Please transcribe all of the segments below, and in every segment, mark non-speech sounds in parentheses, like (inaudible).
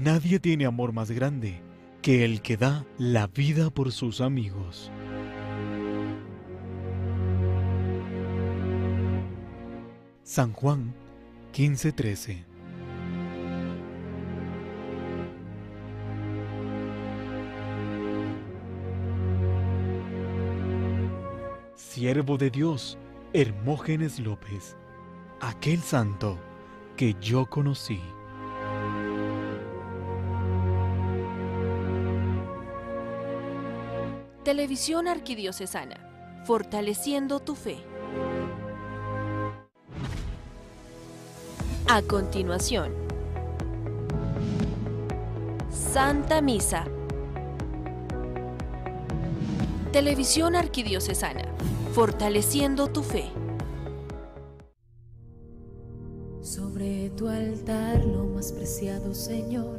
nadie tiene amor más grande que el que da la vida por sus amigos. San Juan 15:13 Siervo de Dios, Hermógenes López, aquel santo que yo conocí. Televisión Arquidiocesana, fortaleciendo tu fe. A continuación, Santa Misa. Televisión Arquidiocesana, fortaleciendo tu fe. Sobre tu altar, lo más preciado Señor,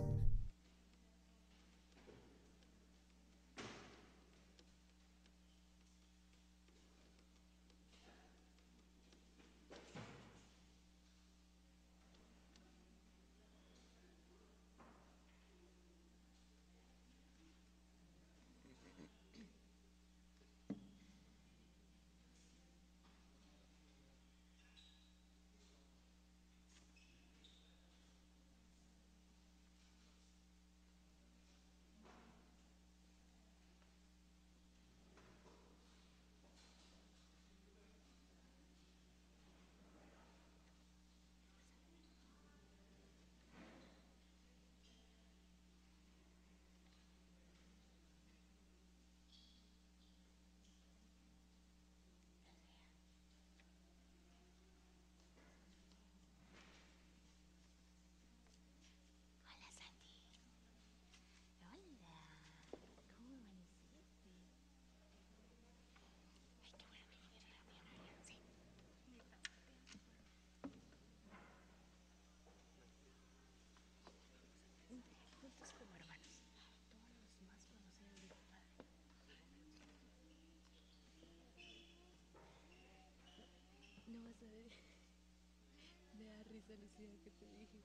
Me da risa, Lucía, que te dije.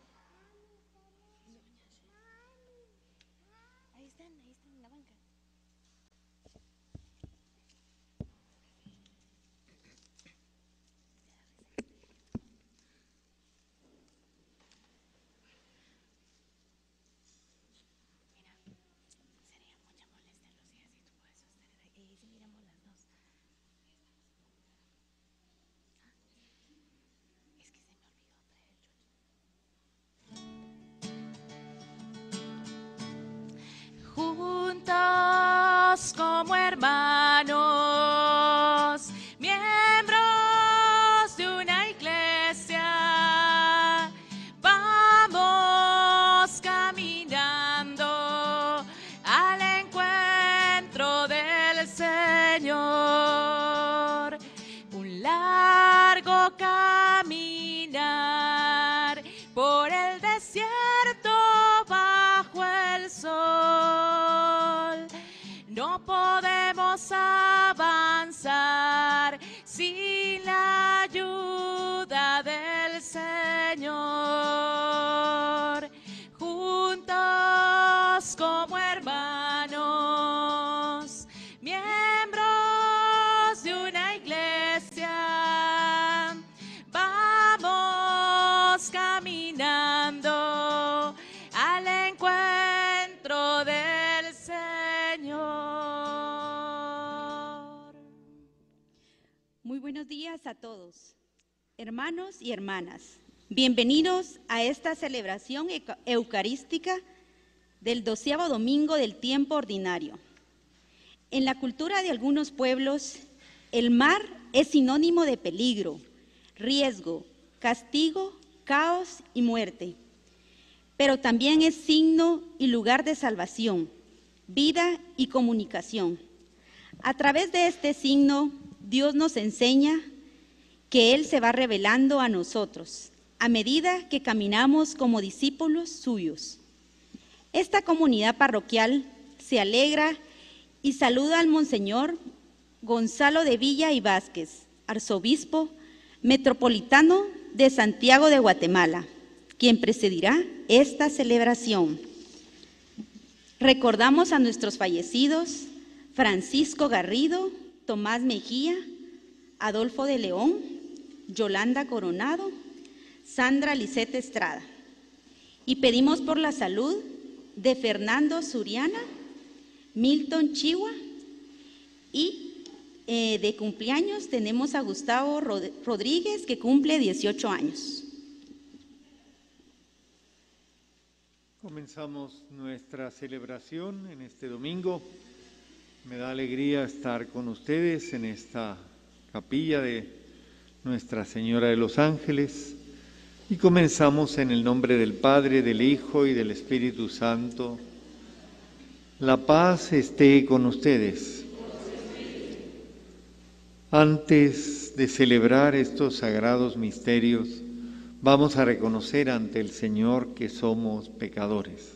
Ahí están, ahí están en la banca. Buenos días a todos, hermanos y hermanas. Bienvenidos a esta celebración euca- eucarística del doceavo domingo del tiempo ordinario. En la cultura de algunos pueblos, el mar es sinónimo de peligro, riesgo, castigo, caos y muerte. pero también es signo y lugar de salvación, vida y comunicación. A través de este signo, Dios nos enseña que Él se va revelando a nosotros a medida que caminamos como discípulos suyos. Esta comunidad parroquial se alegra y saluda al Monseñor Gonzalo de Villa y Vázquez, arzobispo metropolitano de Santiago de Guatemala, quien presidirá esta celebración. Recordamos a nuestros fallecidos Francisco Garrido, Tomás Mejía, Adolfo de León, Yolanda Coronado, Sandra Lisette Estrada. Y pedimos por la salud de Fernando Suriana, Milton Chihuahua y eh, de cumpleaños tenemos a Gustavo Rodríguez que cumple 18 años. Comenzamos nuestra celebración en este domingo. Me da alegría estar con ustedes en esta capilla de Nuestra Señora de los Ángeles. Y comenzamos en el nombre del Padre, del Hijo y del Espíritu Santo. La paz esté con ustedes. Antes de celebrar estos sagrados misterios, vamos a reconocer ante el Señor que somos pecadores.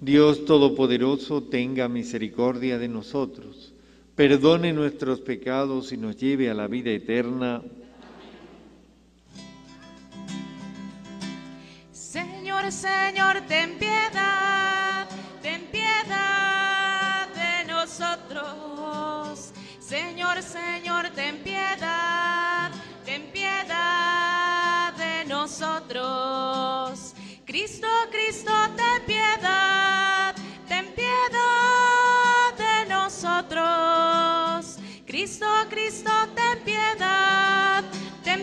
Dios Todopoderoso tenga misericordia de nosotros, perdone nuestros pecados y nos lleve a la vida eterna. Señor, Señor, ten piedad, ten piedad de nosotros. Señor, Señor, ten piedad, ten piedad de nosotros. Cristo, Cristo, ten piedad,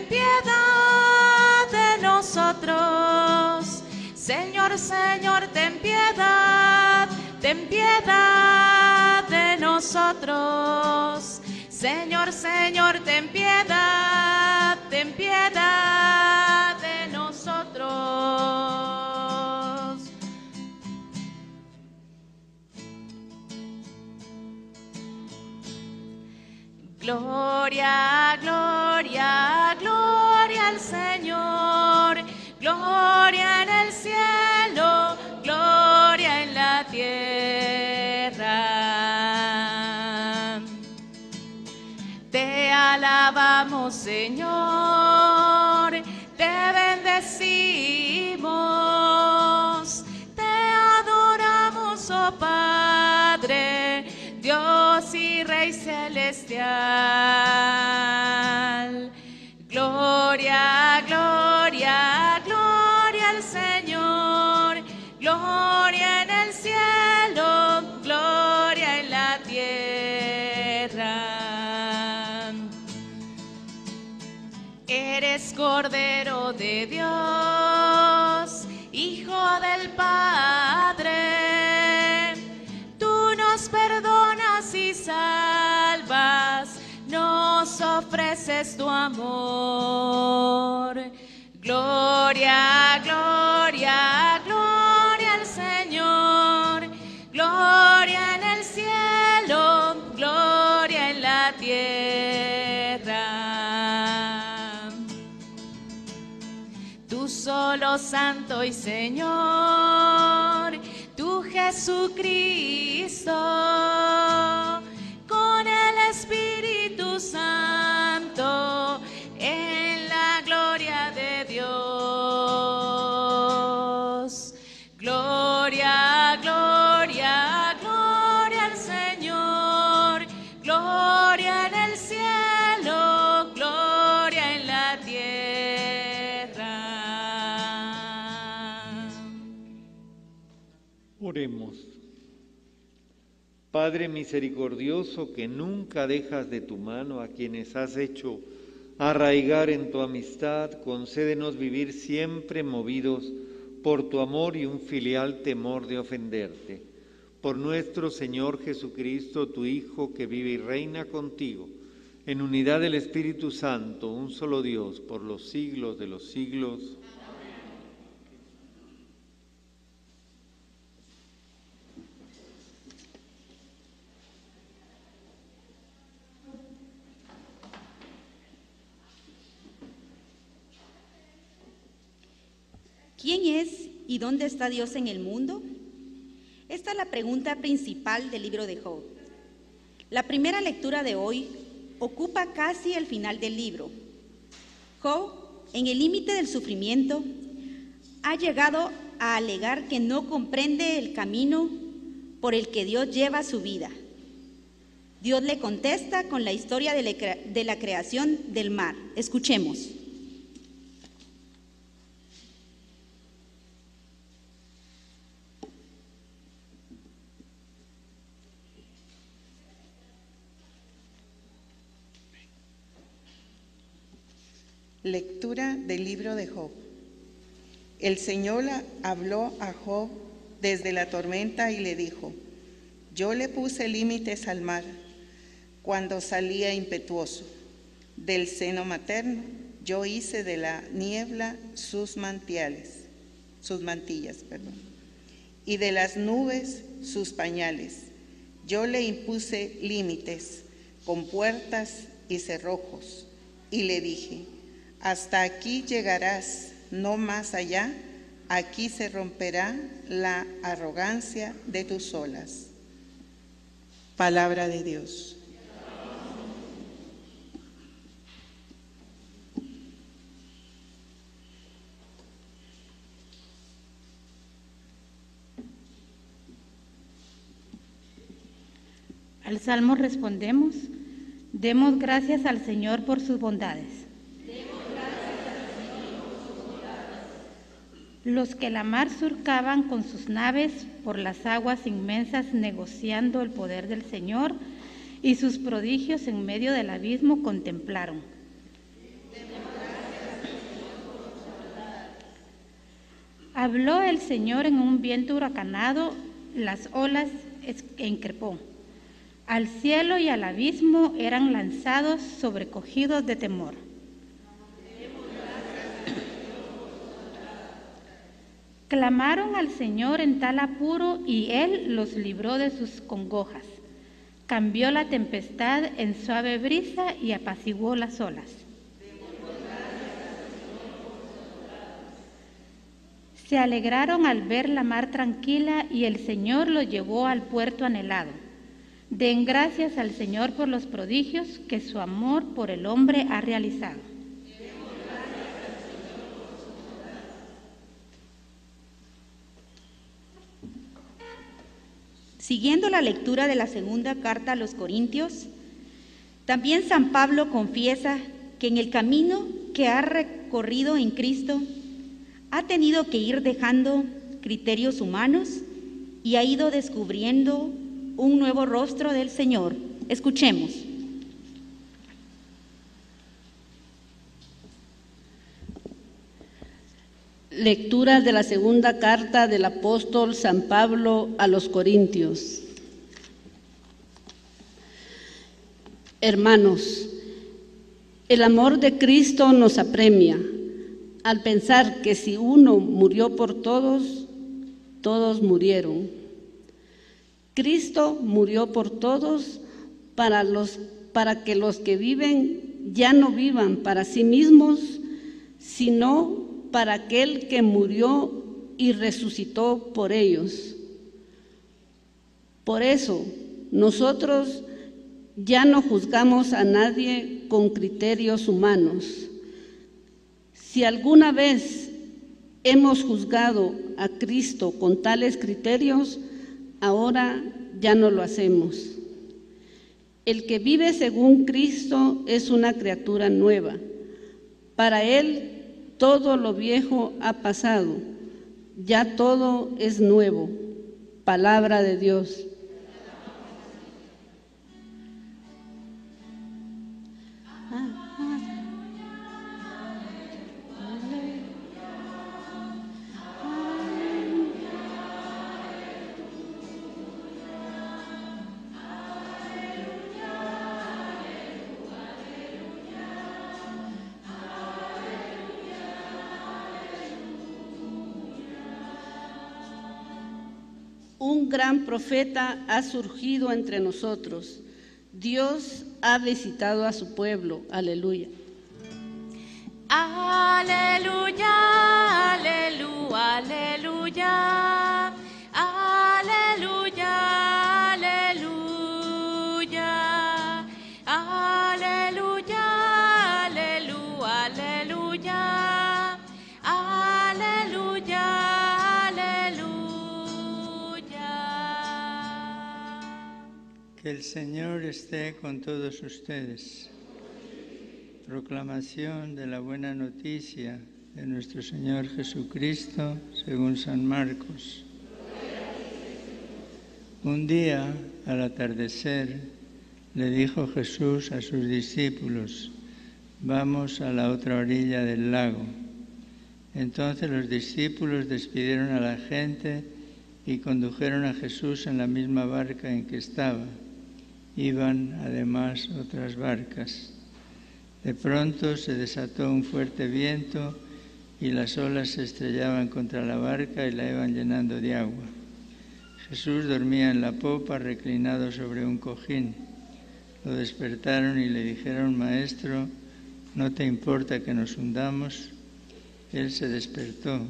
piedad de nosotros. Señor, Señor, ten piedad, ten piedad de nosotros. Señor, Señor, ten piedad, ten piedad de nosotros. Gloria, gloria al Señor, gloria en el cielo, gloria en la tierra. alabamos, Señor, te bendecimos, te adoramos, oh Padre, Dios y Rey celestial. Gloria, gloria, gloria al Señor, gloria en el cielo, gloria en la tierra. Eres Cordero de Dios, Hijo del Padre. Tú nos perdonas y salvas, nos ofreces tu amor. Gloria, gloria, gloria al Señor. Gloria en el cielo, gloria en la tierra. solo Santo y Señor, tu Jesucristo, Padre misericordioso, que nunca dejas de tu mano a quienes has hecho arraigar en tu amistad, concédenos vivir siempre movidos por tu amor y un filial temor de ofenderte. Por nuestro Señor Jesucristo, tu Hijo, que vive y reina contigo, en unidad del Espíritu Santo, un solo Dios, por los siglos de los siglos. ¿Quién es y dónde está Dios en el mundo? Esta es la pregunta principal del libro de Job. La primera lectura de hoy ocupa casi el final del libro. Job, en el límite del sufrimiento, ha llegado a alegar que no comprende el camino por el que Dios lleva su vida. Dios le contesta con la historia de la, creación del mar. Escuchemos. Lectura del libro de Job. El Señor habló a Job desde la tormenta y le dijo, yo le puse límites al mar cuando salía impetuoso. Del seno materno yo hice de la niebla sus mantiales, sus mantillas, perdón, y de las nubes sus pañales. Yo le impuse límites con puertas y cerrojos, y le dije, hasta aquí llegarás, no más allá, aquí se romperá la arrogancia de tus olas. Palabra de Dios. Al salmo respondemos, demos gracias al Señor por sus bondades. Los que la mar surcaban con sus naves por las aguas inmensas negociando el poder del Señor y sus prodigios en medio del abismo contemplaron. Habló el Señor en un viento huracanado, las olas encrepó. Al cielo y al abismo eran lanzados sobrecogidos de temor. Clamaron al Señor en tal apuro y Él los libró de sus congojas. Cambió la tempestad en suave brisa y apaciguó las olas. Se alegraron al ver la mar tranquila y el Señor los llevó al puerto anhelado. Den gracias al Señor por los prodigios que su amor por el hombre ha realizado. Siguiendo la lectura de la segunda carta a los Corintios, también San Pablo confiesa que en el camino que ha recorrido en Cristo ha tenido que ir dejando criterios humanos y ha ido descubriendo un nuevo rostro del Señor. Escuchemos. Lectura de la segunda carta del apóstol San Pablo a los Corintios. Hermanos, el amor de Cristo nos apremia al pensar que si uno murió por todos, todos murieron. Cristo murió por todos para, los, para que los que viven ya no vivan para sí mismos, sino para aquel que murió y resucitó por ellos. Por eso, nosotros ya no juzgamos a nadie con criterios humanos. Si alguna vez hemos juzgado a Cristo con tales criterios, ahora ya no lo hacemos. El que vive según Cristo es una criatura nueva. Para él todo lo viejo ha pasado, ya todo es nuevo. Palabra de Dios. Gran profeta ha surgido entre nosotros. Dios ha visitado a su pueblo. Aleluya. Aleluya, aleluya, aleluya. Que el Señor esté con todos ustedes. Proclamación de la buena noticia de nuestro Señor Jesucristo según San Marcos. Un día, al atardecer, le dijo Jesús a sus discípulos, vamos a la otra orilla del lago. Entonces los discípulos despidieron a la gente y condujeron a Jesús en la misma barca en que estaba. Iban además otras barcas. De pronto se desató un fuerte viento y las olas se estrellaban contra la barca y la iban llenando de agua. Jesús dormía en la popa reclinado sobre un cojín. Lo despertaron y le dijeron, Maestro, ¿no te importa que nos hundamos? Él se despertó,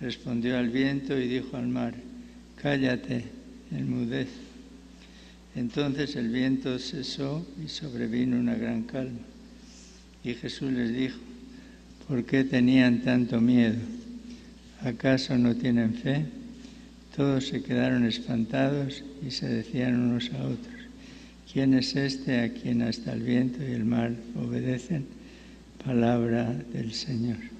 respondió al viento y dijo al mar, Cállate, enmudez. Entonces el viento cesó y sobrevino una gran calma. Y Jesús les dijo, ¿por qué tenían tanto miedo? ¿Acaso no tienen fe? Todos se quedaron espantados y se decían unos a otros, ¿quién es este a quien hasta el viento y el mar obedecen? Palabra del Señor.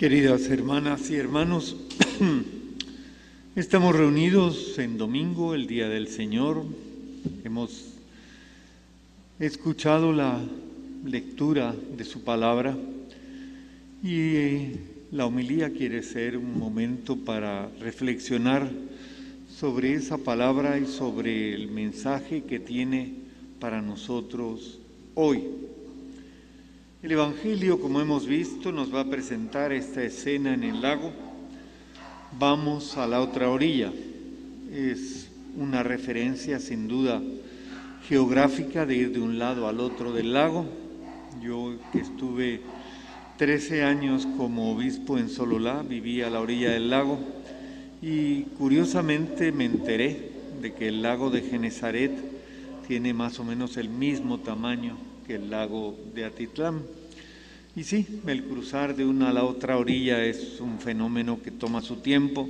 Queridas hermanas y hermanos, (clears throat) estamos reunidos en domingo, el Día del Señor. Hemos escuchado la lectura de su palabra y la homilía quiere ser un momento para reflexionar sobre esa palabra y sobre el mensaje que tiene para nosotros hoy. El Evangelio, como hemos visto, nos va a presentar esta escena en el lago. Vamos a la otra orilla. Es una referencia sin duda geográfica de ir de un lado al otro del lago. Yo que estuve 13 años como obispo en Sololá, vivía a la orilla del lago y curiosamente me enteré de que el lago de Genezaret tiene más o menos el mismo tamaño el lago de Atitlán. Y sí, el cruzar de una a la otra orilla es un fenómeno que toma su tiempo.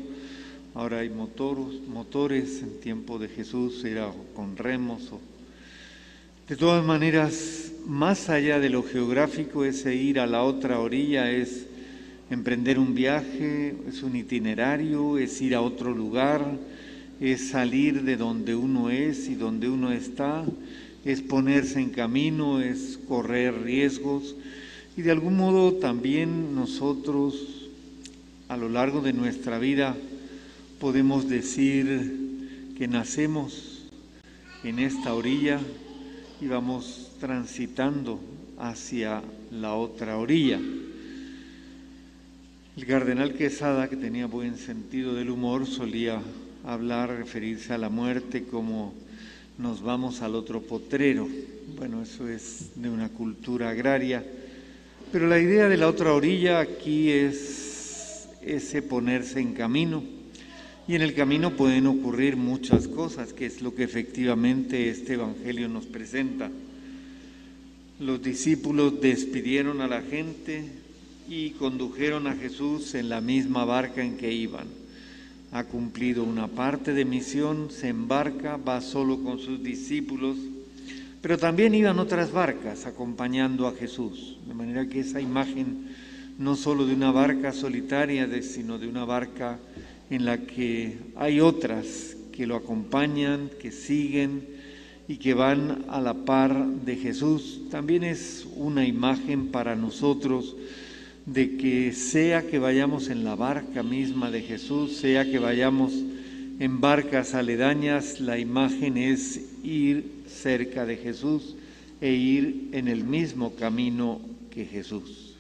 Ahora hay motoros, motores, en tiempo de Jesús era con remos. O... De todas maneras, más allá de lo geográfico, ese ir a la otra orilla es emprender un viaje, es un itinerario, es ir a otro lugar, es salir de donde uno es y donde uno está, es ponerse en camino, es correr riesgos y de algún modo también nosotros a lo largo de nuestra vida podemos decir que nacemos en esta orilla y vamos transitando hacia la otra orilla. El cardenal Quesada, que tenía buen sentido del humor, solía hablar, referirse a la muerte como nos vamos al otro potrero. Bueno, eso es de una cultura agraria, pero la idea de la otra orilla aquí es ese ponerse en camino. Y en el camino pueden ocurrir muchas cosas, que es lo que efectivamente este Evangelio nos presenta. Los discípulos despidieron a la gente, y condujeron a Jesús en la misma barca en que iban. Ha cumplido una parte de misión, se embarca, va solo con sus discípulos, pero también iban otras barcas acompañando a Jesús, de manera que esa imagen no solo de una barca solitaria, sino de una barca en la que hay otras que lo acompañan, que siguen y que van a la par de Jesús, también es una imagen para nosotros de que sea que vayamos en la barca misma de Jesús, sea que vayamos en barcas aledañas, la imagen es ir cerca de Jesús e ir en el mismo camino que Jesús.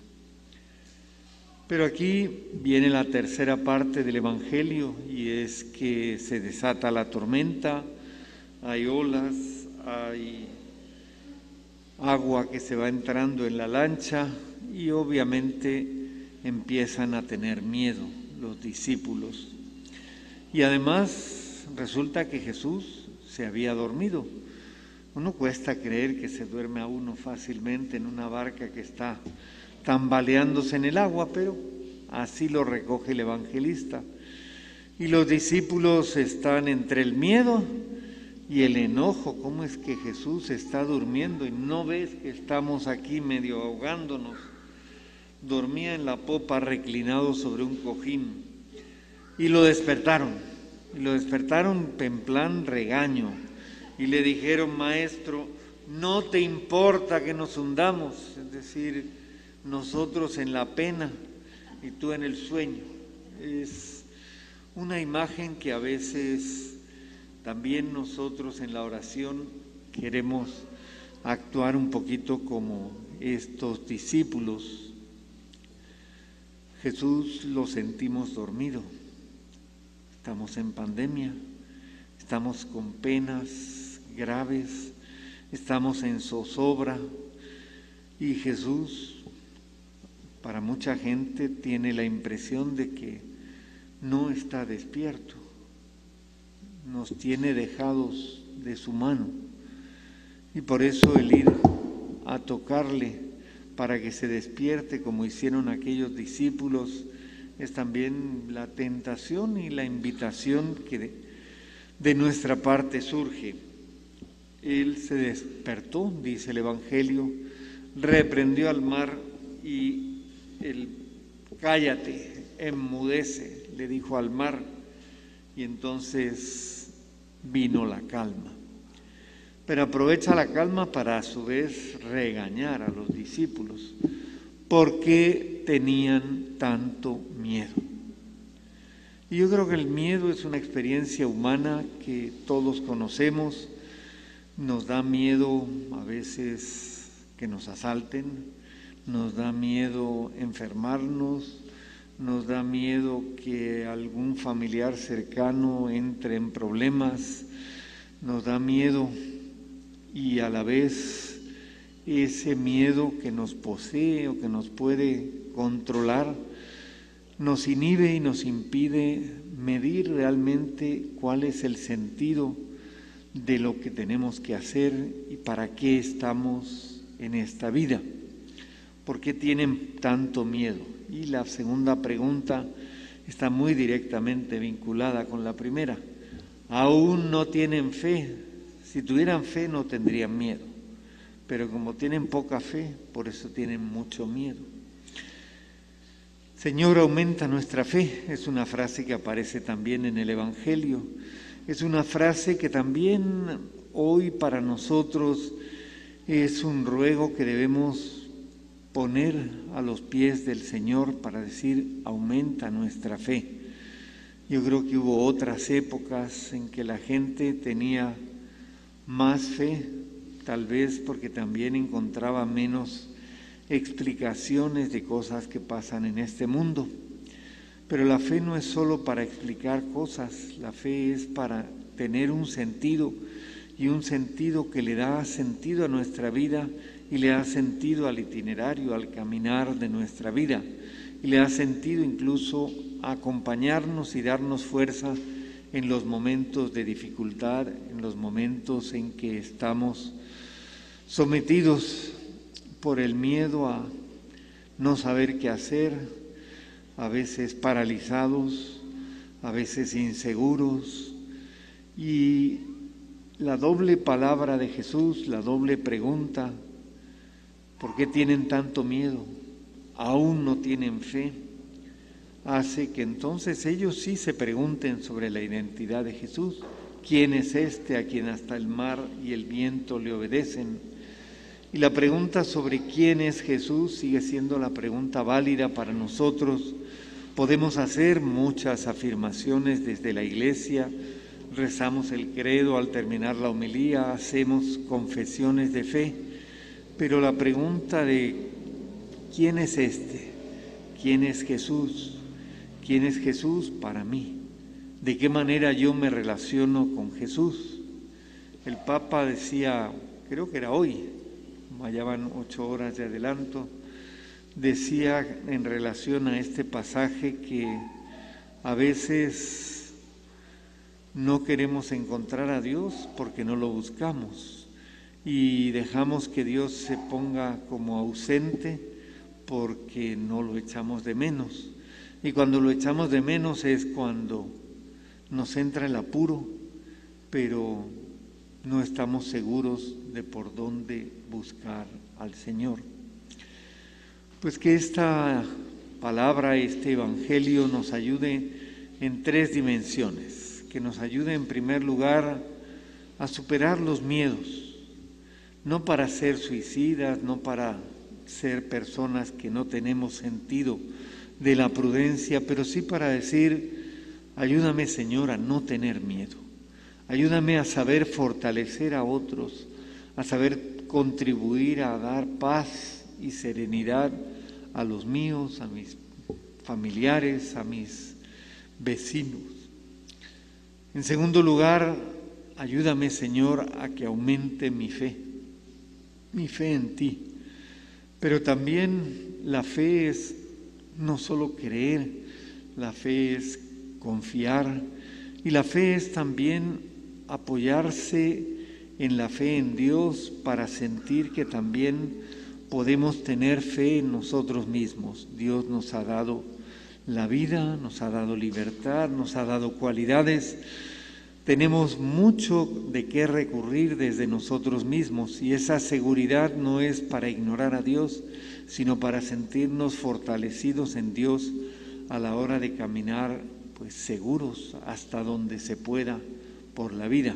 Pero aquí viene la tercera parte del Evangelio y es que se desata la tormenta, hay olas, hay agua que se va entrando en la lancha y obviamente empiezan a tener miedo los discípulos. Y además resulta que Jesús se había dormido. Uno cuesta creer que se duerme a uno fácilmente en una barca que está tambaleándose en el agua, pero así lo recoge el evangelista. Y los discípulos están entre el miedo y el enojo. ¿Cómo es que Jesús está durmiendo y no ves que estamos aquí medio ahogándonos? Dormía en la popa reclinado sobre un cojín y lo despertaron. Y lo despertaron en plan regaño y le dijeron, maestro, no te importa que nos hundamos, es decir, nosotros en la pena y tú en el sueño. Es una imagen que a veces también nosotros en la oración queremos actuar un poquito como estos discípulos. Jesús lo sentimos dormido. Estamos en pandemia, estamos con penas graves, estamos en zozobra y Jesús para mucha gente tiene la impresión de que no está despierto, nos tiene dejados de su mano. Y por eso el ir a tocarle para que se despierte como hicieron aquellos discípulos es también la tentación y la invitación que de, nuestra parte surge. Él se despertó, dice el Evangelio, reprendió al mar y el cállate, enmudece, le dijo al mar, y entonces vino la calma. Pero aprovecha la calma para a su vez regañar a los discípulos, porque tenían tanto miedo. Y yo creo que el miedo es una experiencia humana que todos conocemos, nos da miedo a veces que nos asalten, nos da miedo enfermarnos, nos da miedo que algún familiar cercano entre en problemas, nos da miedo y a la vez ese miedo que nos posee o que nos puede controlar nos inhibe y nos impide medir realmente cuál es el sentido de lo que tenemos que hacer y para qué estamos en esta vida. ¿Por qué tienen tanto miedo? Y la segunda pregunta está muy directamente vinculada con la primera. Aún no tienen fe. Si tuvieran fe no tendrían miedo. Pero como tienen poca fe, por eso tienen mucho miedo. Señor, aumenta nuestra fe. Es una frase que aparece también en el Evangelio. Es una frase que también hoy para nosotros es un ruego que debemos poner a los pies del Señor para decir, aumenta nuestra fe. Yo creo que hubo otras épocas en que la gente tenía más fe, tal vez porque también encontraba menos explicaciones de cosas que pasan en este mundo. Pero la fe no es solo para explicar cosas, la fe es para tener un sentido y un sentido que le da sentido a nuestra vida y le da sentido al itinerario, al caminar de nuestra vida, y le da sentido incluso acompañarnos y darnos fuerza en los momentos de dificultad, en los momentos en que estamos sometidos por el miedo a no saber qué hacer, a veces paralizados, a veces inseguros. Y la doble palabra de Jesús, la doble pregunta, ¿por qué tienen tanto miedo? ¿Aún no tienen fe? Hace que entonces ellos sí se pregunten sobre la identidad de Jesús. ¿Quién es este a quien hasta el mar y el viento le obedecen? Y la pregunta sobre quién es Jesús sigue siendo la pregunta válida para nosotros. Podemos hacer muchas afirmaciones desde la iglesia, rezamos el credo al terminar la homilía, hacemos confesiones de fe, pero la pregunta de quién es este, quién es Jesús, quién es Jesús para mí, de qué manera yo me relaciono con Jesús. El Papa decía, creo que era hoy, allá van ocho horas de adelanto, decía en relación a este pasaje que a veces no queremos encontrar a Dios porque no lo buscamos y dejamos que Dios se ponga como ausente porque no lo echamos de menos. Y cuando lo echamos de menos es cuando nos entra el apuro, pero no estamos seguros de por dónde buscar al Señor. Pues que esta palabra, este Evangelio nos ayude en tres dimensiones, que nos ayude en primer lugar a superar los miedos, no para ser suicidas, no para ser personas que no tenemos sentido de la prudencia, pero sí para decir, ayúdame Señor a no tener miedo, ayúdame a saber fortalecer a otros, a saber contribuir a dar paz y serenidad a los míos, a mis familiares, a mis vecinos. En segundo lugar, ayúdame Señor a que aumente mi fe, mi fe en ti. Pero también la fe es no solo creer, la fe es confiar y la fe es también apoyarse en la fe en Dios para sentir que también podemos tener fe en nosotros mismos. Dios nos ha dado la vida, nos ha dado libertad, nos ha dado cualidades. Tenemos mucho de qué recurrir desde nosotros mismos y esa seguridad no es para ignorar a Dios, sino para sentirnos fortalecidos en Dios a la hora de caminar pues seguros hasta donde se pueda por la vida.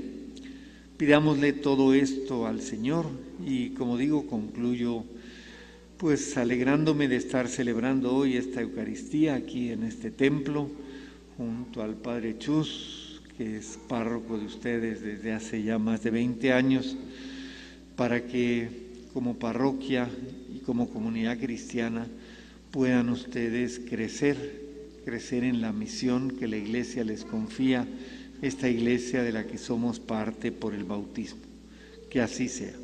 Pidámosle todo esto al Señor y como digo, concluyo pues alegrándome de estar celebrando hoy esta Eucaristía aquí en este templo junto al Padre Chus, que es párroco de ustedes desde hace ya más de 20 años, para que como parroquia y como comunidad cristiana puedan ustedes crecer, crecer en la misión que la Iglesia les confía esta iglesia de la que somos parte por el bautismo. Que así sea.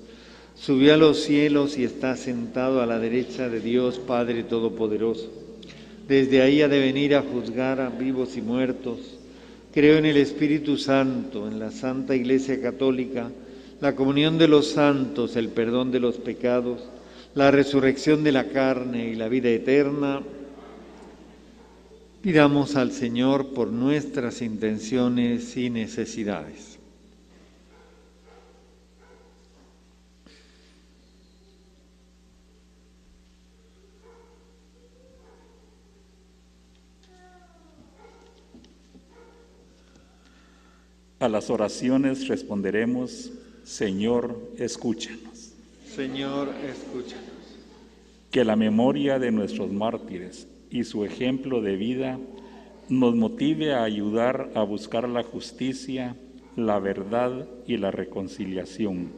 Subió a los cielos y está sentado a la derecha de Dios Padre Todopoderoso. Desde ahí ha de venir a juzgar a vivos y muertos. Creo en el Espíritu Santo, en la Santa Iglesia Católica, la comunión de los santos, el perdón de los pecados, la resurrección de la carne y la vida eterna. Pidamos al Señor por nuestras intenciones y necesidades. A las oraciones responderemos, Señor, escúchanos. Señor, escúchanos. Que la memoria de nuestros mártires y su ejemplo de vida nos motive a ayudar a buscar la justicia, la verdad y la reconciliación,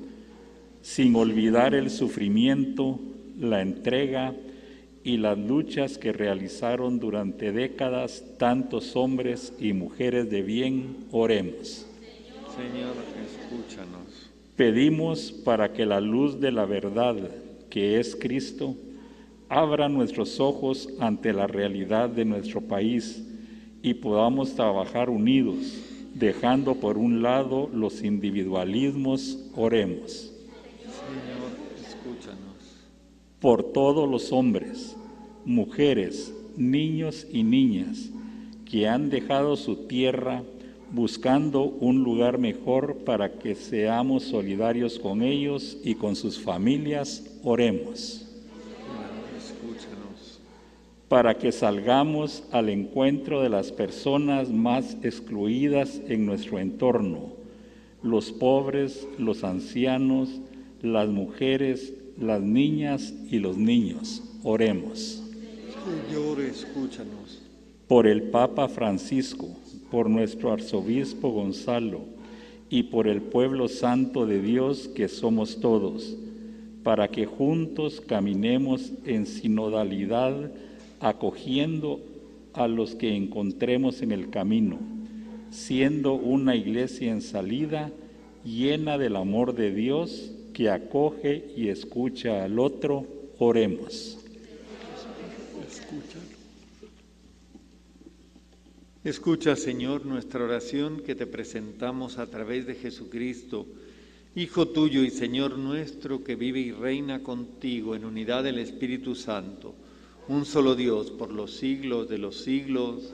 sin olvidar el sufrimiento, la entrega y las luchas que realizaron durante décadas tantos hombres y mujeres de bien, oremos. Señor, escúchanos. Pedimos para que la luz de la verdad, que es Cristo, abra nuestros ojos ante la realidad de nuestro país y podamos trabajar unidos, dejando por un lado los individualismos, oremos. Señor, escúchanos. Por todos los hombres, mujeres, niños y niñas que han dejado su tierra buscando un lugar mejor para que seamos solidarios con ellos y con sus familias, oremos. Escúchanos. Para que salgamos al encuentro de las personas más excluidas en nuestro entorno, los pobres, los ancianos, las mujeres, las niñas y los niños, oremos. Señor, escúchanos. Por el Papa Francisco, por nuestro arzobispo Gonzalo y por el pueblo santo de Dios que somos todos, para que juntos caminemos en sinodalidad, acogiendo a los que encontremos en el camino, siendo una iglesia en salida, llena del amor de Dios, que acoge y escucha al otro, oremos. Escucha, Señor, nuestra oración que te presentamos a través de Jesucristo, Hijo tuyo y Señor nuestro, que vive y reina contigo en unidad del Espíritu Santo, un solo Dios por los siglos de los siglos.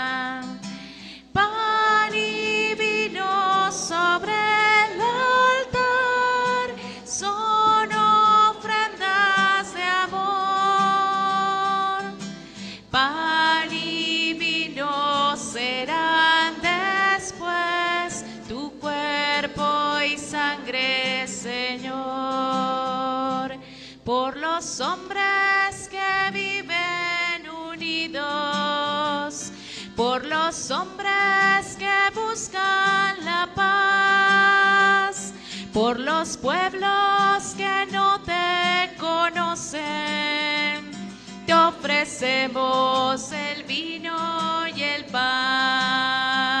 Los hombres que buscan la paz, por los pueblos que no te conocen. Te ofrecemos el vino y el pan.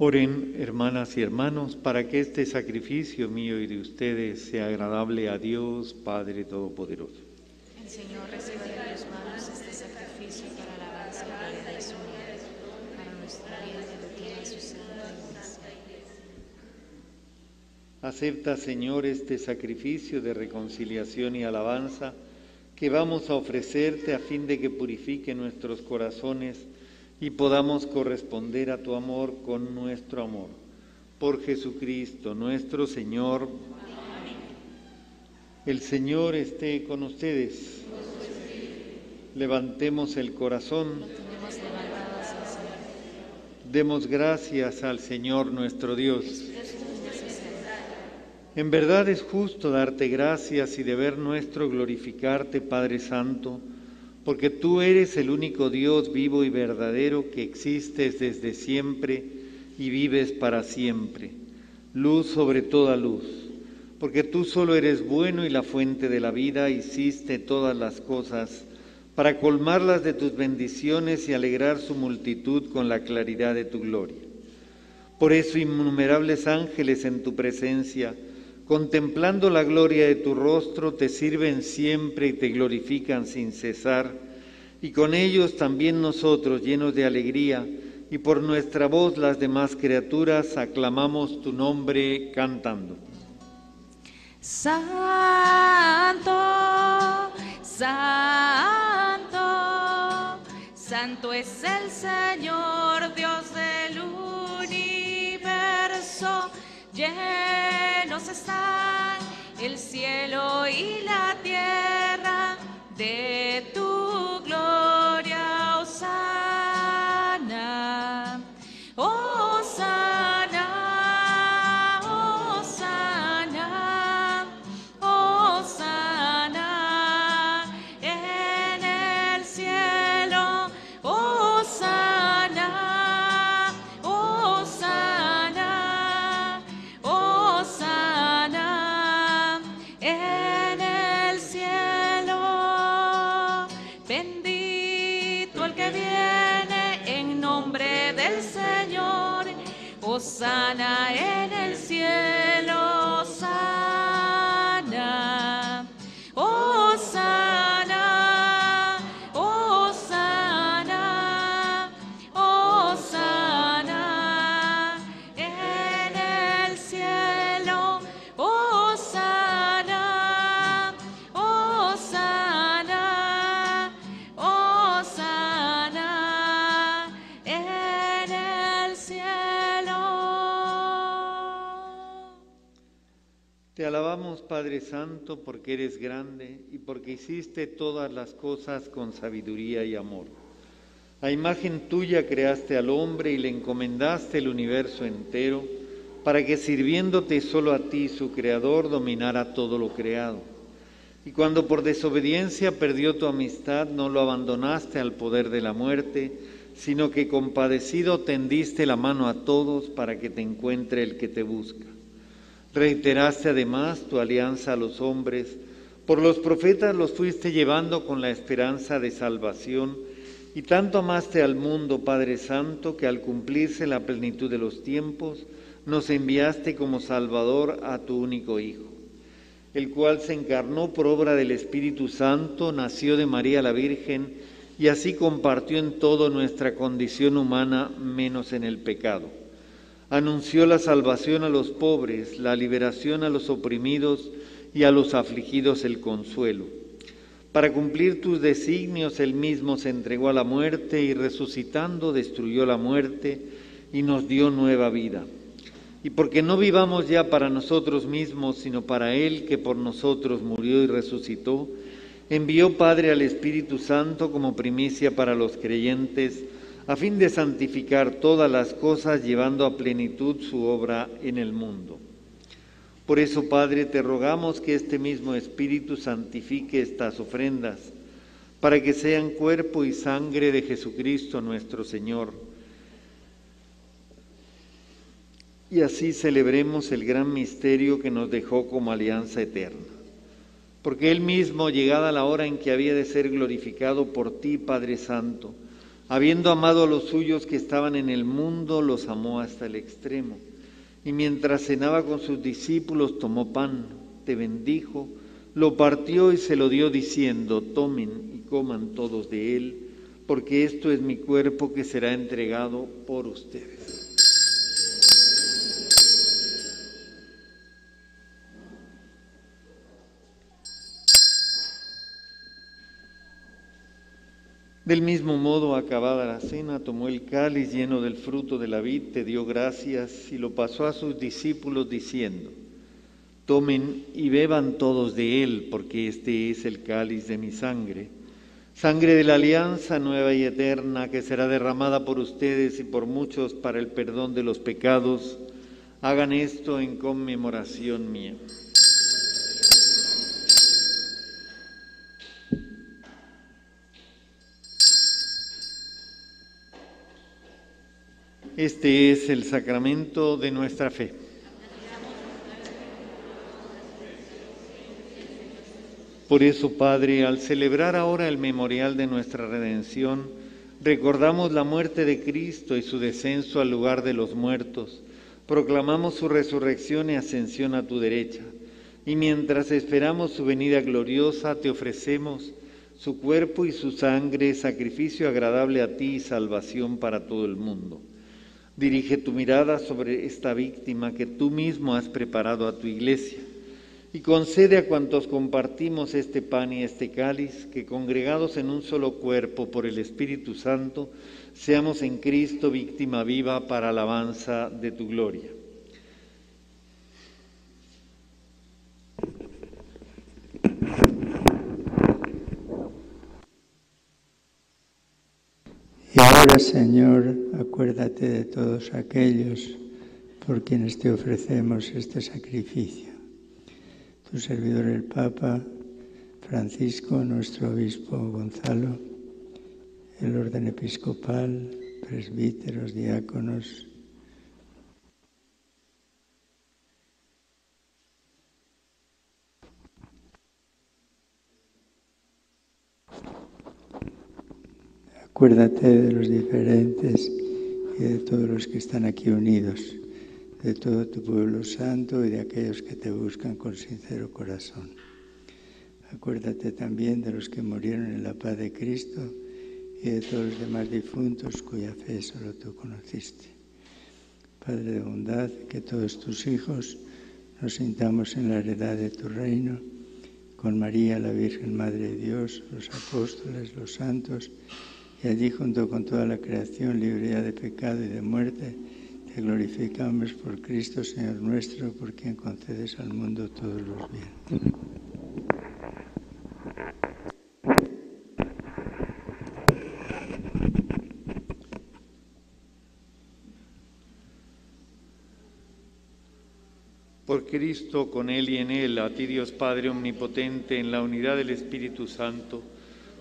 Oren, hermanas y hermanos, para que este sacrificio mío y de ustedes sea agradable a Dios, Padre Todopoderoso. El Señor reciba de tus manos este sacrificio para alabanza y gloria de su nombre, para nuestra vida devotiva a su santa iglesia. Acepta, Señor, este sacrificio de reconciliación y alabanza que vamos a ofrecerte a fin de que purifique nuestros corazones y podamos corresponder a tu amor con nuestro amor. Por Jesucristo nuestro Señor. El Señor esté con ustedes. Levantemos el corazón. Demos gracias al Señor nuestro Dios. En verdad es justo darte gracias y deber nuestro glorificarte, Padre Santo porque tú eres el único Dios vivo y verdadero que existes desde siempre y vives para siempre, luz sobre toda luz, porque tú solo eres bueno y la fuente de la vida, hiciste todas las cosas para colmarlas de tus bendiciones y alegrar su multitud con la claridad de tu gloria. Por eso innumerables ángeles en tu presencia, contemplando la gloria de tu rostro, te sirven siempre y te glorifican sin cesar, y con ellos también nosotros, llenos de alegría, y por nuestra voz las demás criaturas, aclamamos tu nombre cantando. Santo, santo, santo es el Señor, Dios del Llenos están el cielo y la tierra de tu Padre Santo, porque eres grande y porque hiciste todas las cosas con sabiduría y amor. A imagen tuya creaste al hombre y le encomendaste el universo entero, para que sirviéndote solo a ti, su creador, dominara todo lo creado. Y cuando por desobediencia perdió tu amistad, no lo abandonaste al poder de la muerte, sino que compadecido tendiste la mano a todos para que te encuentre el que te busca. Reiteraste además tu alianza a los hombres, por los profetas los fuiste llevando con la esperanza de salvación, y tanto amaste al mundo, Padre Santo, que al cumplirse la plenitud de los tiempos, nos enviaste como Salvador a tu único Hijo, el cual se encarnó por obra del Espíritu Santo, nació de María la Virgen, y así compartió en todo nuestra condición humana, menos en el pecado anunció la salvación a los pobres, la liberación a los oprimidos y a los afligidos el consuelo. Para cumplir tus designios, él mismo se entregó a la muerte y resucitando destruyó la muerte y nos dio nueva vida. Y porque no vivamos ya para nosotros mismos, sino para Él que por nosotros murió y resucitó, envió Padre al Espíritu Santo como primicia para los creyentes, a fin de santificar todas las cosas, llevando a plenitud su obra en el mundo. Por eso, Padre, te rogamos que este mismo Espíritu santifique estas ofrendas, para que sean cuerpo y sangre de Jesucristo nuestro Señor. Y así celebremos el gran misterio que nos dejó como alianza eterna. Porque Él mismo, llegada la hora en que había de ser glorificado por ti, Padre Santo, Habiendo amado a los suyos que estaban en el mundo, los amó hasta el extremo. Y mientras cenaba con sus discípulos, tomó pan, te bendijo, lo partió y se lo dio diciendo, tomen y coman todos de él, porque esto es mi cuerpo que será entregado por ustedes. Del mismo modo, acabada la cena, tomó el cáliz lleno del fruto de la vid, te dio gracias y lo pasó a sus discípulos diciendo, tomen y beban todos de él, porque este es el cáliz de mi sangre, sangre de la alianza nueva y eterna que será derramada por ustedes y por muchos para el perdón de los pecados. Hagan esto en conmemoración mía. Este es el sacramento de nuestra fe. Por eso, Padre, al celebrar ahora el memorial de nuestra redención, recordamos la muerte de Cristo y su descenso al lugar de los muertos, proclamamos su resurrección y ascensión a tu derecha, y mientras esperamos su venida gloriosa, te ofrecemos su cuerpo y su sangre, sacrificio agradable a ti y salvación para todo el mundo. Dirige tu mirada sobre esta víctima que tú mismo has preparado a tu iglesia y concede a cuantos compartimos este pan y este cáliz que congregados en un solo cuerpo por el Espíritu Santo, seamos en Cristo víctima viva para alabanza de tu gloria. Y ahora, Señor, acuérdate de todos aquellos por quienes te ofrecemos este sacrificio. Tu servidor el Papa Francisco, nuestro obispo Gonzalo, el orden episcopal, presbíteros, diáconos, Acuérdate de los diferentes y de todos los que están aquí unidos, de todo tu pueblo santo y de aquellos que te buscan con sincero corazón. Acuérdate también de los que murieron en la paz de Cristo y de todos los demás difuntos cuya fe solo tú conociste. Padre de bondad, que todos tus hijos nos sintamos en la heredad de tu reino, con María, la Virgen Madre de Dios, los apóstoles, los santos, y allí junto con toda la creación libre de pecado y de muerte, te glorificamos por Cristo, Señor nuestro, por quien concedes al mundo todos los bienes. Por Cristo, con Él y en Él, a ti Dios Padre Omnipotente, en la unidad del Espíritu Santo,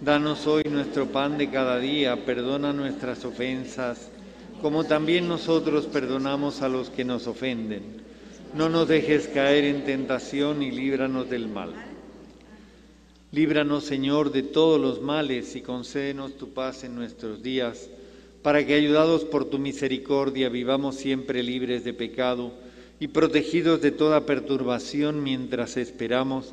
Danos hoy nuestro pan de cada día, perdona nuestras ofensas, como también nosotros perdonamos a los que nos ofenden. No nos dejes caer en tentación y líbranos del mal. Líbranos, Señor, de todos los males y concédenos tu paz en nuestros días, para que, ayudados por tu misericordia, vivamos siempre libres de pecado y protegidos de toda perturbación mientras esperamos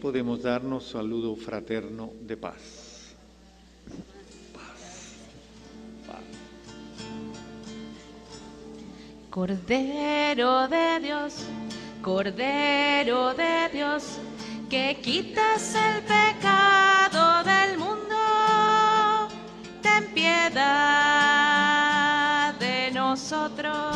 Podemos darnos saludo fraterno de paz. Paz. Paz. Cordero de Dios, Cordero de Dios, que quitas el pecado del mundo, ten piedad de nosotros,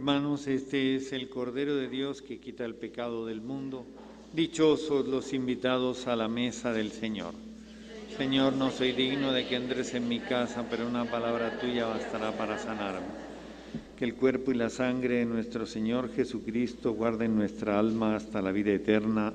Hermanos, este es el Cordero de Dios que quita el pecado del mundo. Dichosos los invitados a la mesa del Señor. Señor, no soy digno de que entres en mi casa, pero una palabra tuya bastará para sanarme. Que el cuerpo y la sangre de nuestro Señor Jesucristo guarden nuestra alma hasta la vida eterna.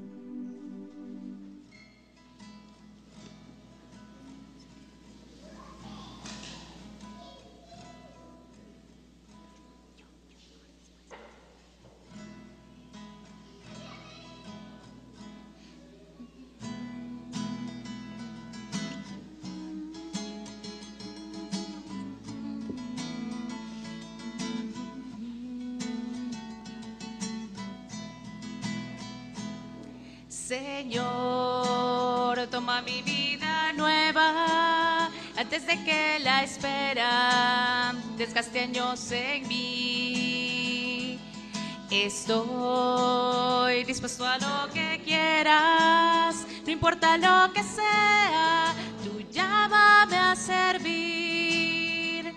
Años en mí. Estoy dispuesto a lo que quieras, no importa lo que sea, tú llámame a servir.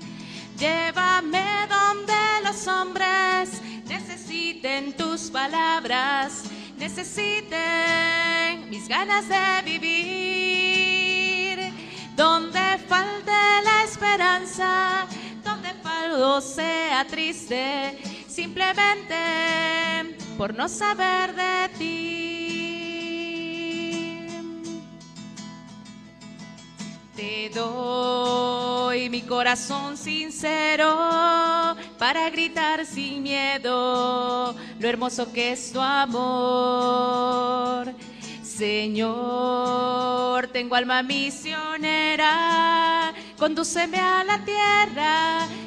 Llévame donde los hombres necesiten tus palabras, necesiten mis ganas de vivir. Donde falte la esperanza, todo sea triste, simplemente por no saber de ti. Te doy mi corazón sincero para gritar sin miedo lo hermoso que es tu amor. Señor, tengo alma misionera, condúceme a la tierra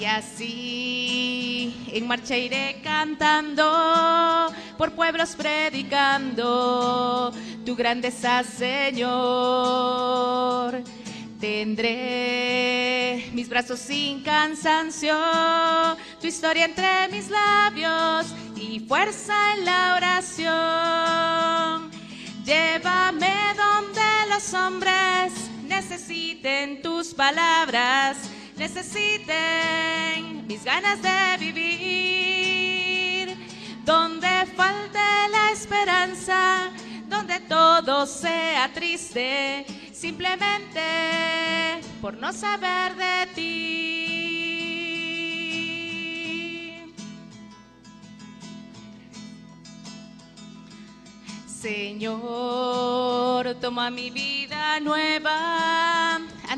Y así en marcha iré cantando, por pueblos predicando tu grandeza, Señor. Tendré mis brazos sin cansancio, tu historia entre mis labios y fuerza en la oración. los hombres necesiten tus palabras, necesiten mis ganas de vivir. Donde falte la esperanza, donde todo sea triste, simplemente por no saber de ti. Señor, toma mi vida nueva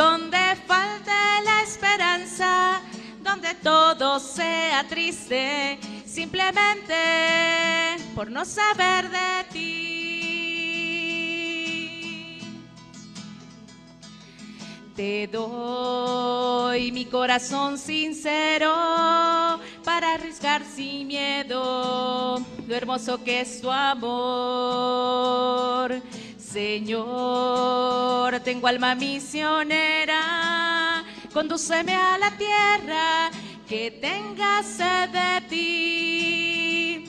donde falte la esperanza, donde todo sea triste, simplemente por no saber de ti. Te doy mi corazón sincero para arriesgar sin miedo lo hermoso que es tu amor. Señor, tengo alma misionera, condúceme a la tierra que tenga sed de ti.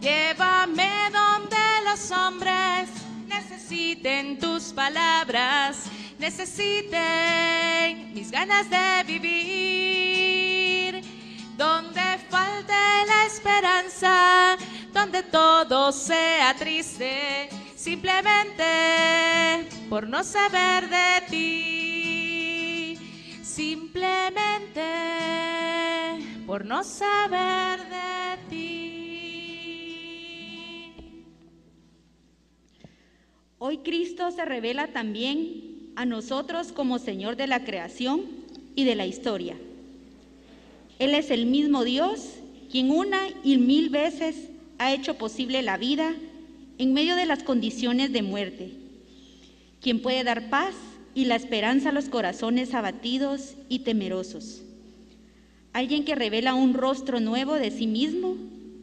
Llévame donde los hombres necesiten tus palabras necesiten mis ganas de vivir, donde falte la esperanza, donde todo sea triste, simplemente por no saber de ti, simplemente por no saber de ti. Hoy Cristo se revela también a nosotros como Señor de la creación y de la historia. Él es el mismo Dios quien una y mil veces ha hecho posible la vida en medio de las condiciones de muerte, quien puede dar paz y la esperanza a los corazones abatidos y temerosos. Alguien que revela un rostro nuevo de sí mismo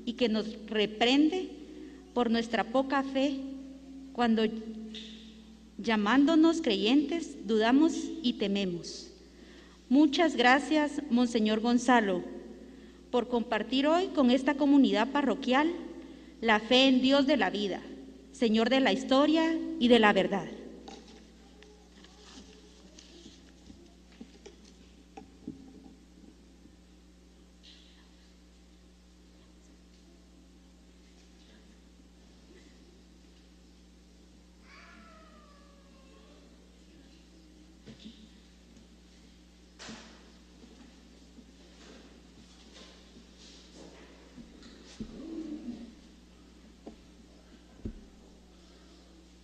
y que nos reprende por nuestra poca fe cuando llamándonos creyentes, dudamos y tememos. Muchas gracias, Monseñor Gonzalo, por compartir hoy con esta comunidad parroquial la fe en Dios de la vida, Señor de la historia y de la verdad.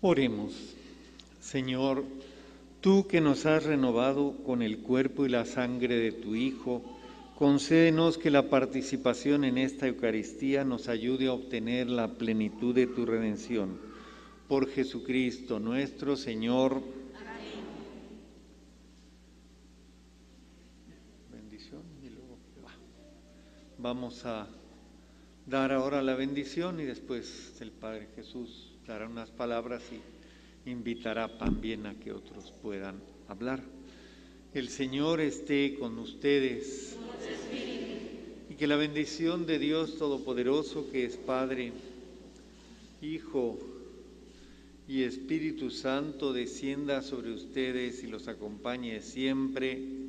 Oremos. Señor, tú que nos has renovado con el cuerpo y la sangre de tu Hijo, concédenos que la participación en esta Eucaristía nos ayude a obtener la plenitud de tu redención. Por Jesucristo nuestro Señor. Bendición y luego vamos a dar ahora la bendición y después el Padre Jesús dará unas palabras y invitará también a que otros puedan hablar. El Señor esté con ustedes y que la bendición de Dios Todopoderoso, que es Padre, Hijo y Espíritu Santo, descienda sobre ustedes y los acompañe siempre.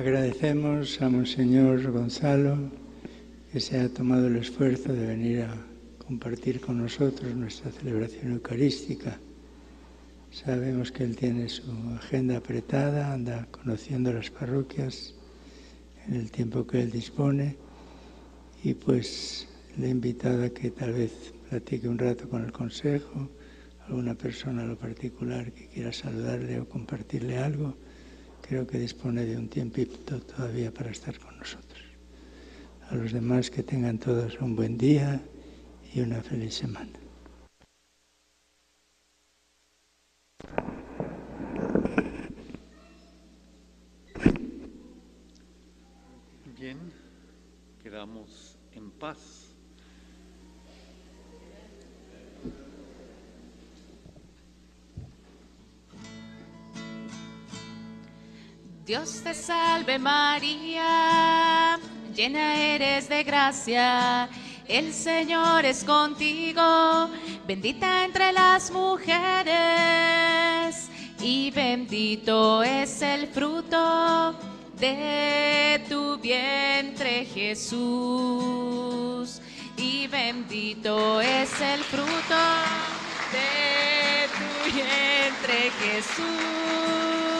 Agradecemos a Monseñor Gonzalo que se ha tomado el esfuerzo de venir a compartir con nosotros nuestra celebración eucarística. Sabemos que él tiene su agenda apretada, anda conociendo las parroquias en el tiempo que él dispone y pues le he invitado a que tal vez platique un rato con el consejo, alguna persona a lo particular que quiera saludarle o compartirle algo creo que dispone de un tiempito todavía para estar con nosotros. a los demás que tengan todos un buen día y una feliz semana. Bien, quedamos en paz. Dios te salve María, llena eres de gracia, el Señor es contigo, bendita entre las mujeres y bendito es el fruto de tu vientre Jesús. Y bendito es el fruto de tu vientre Jesús.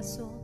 corazón.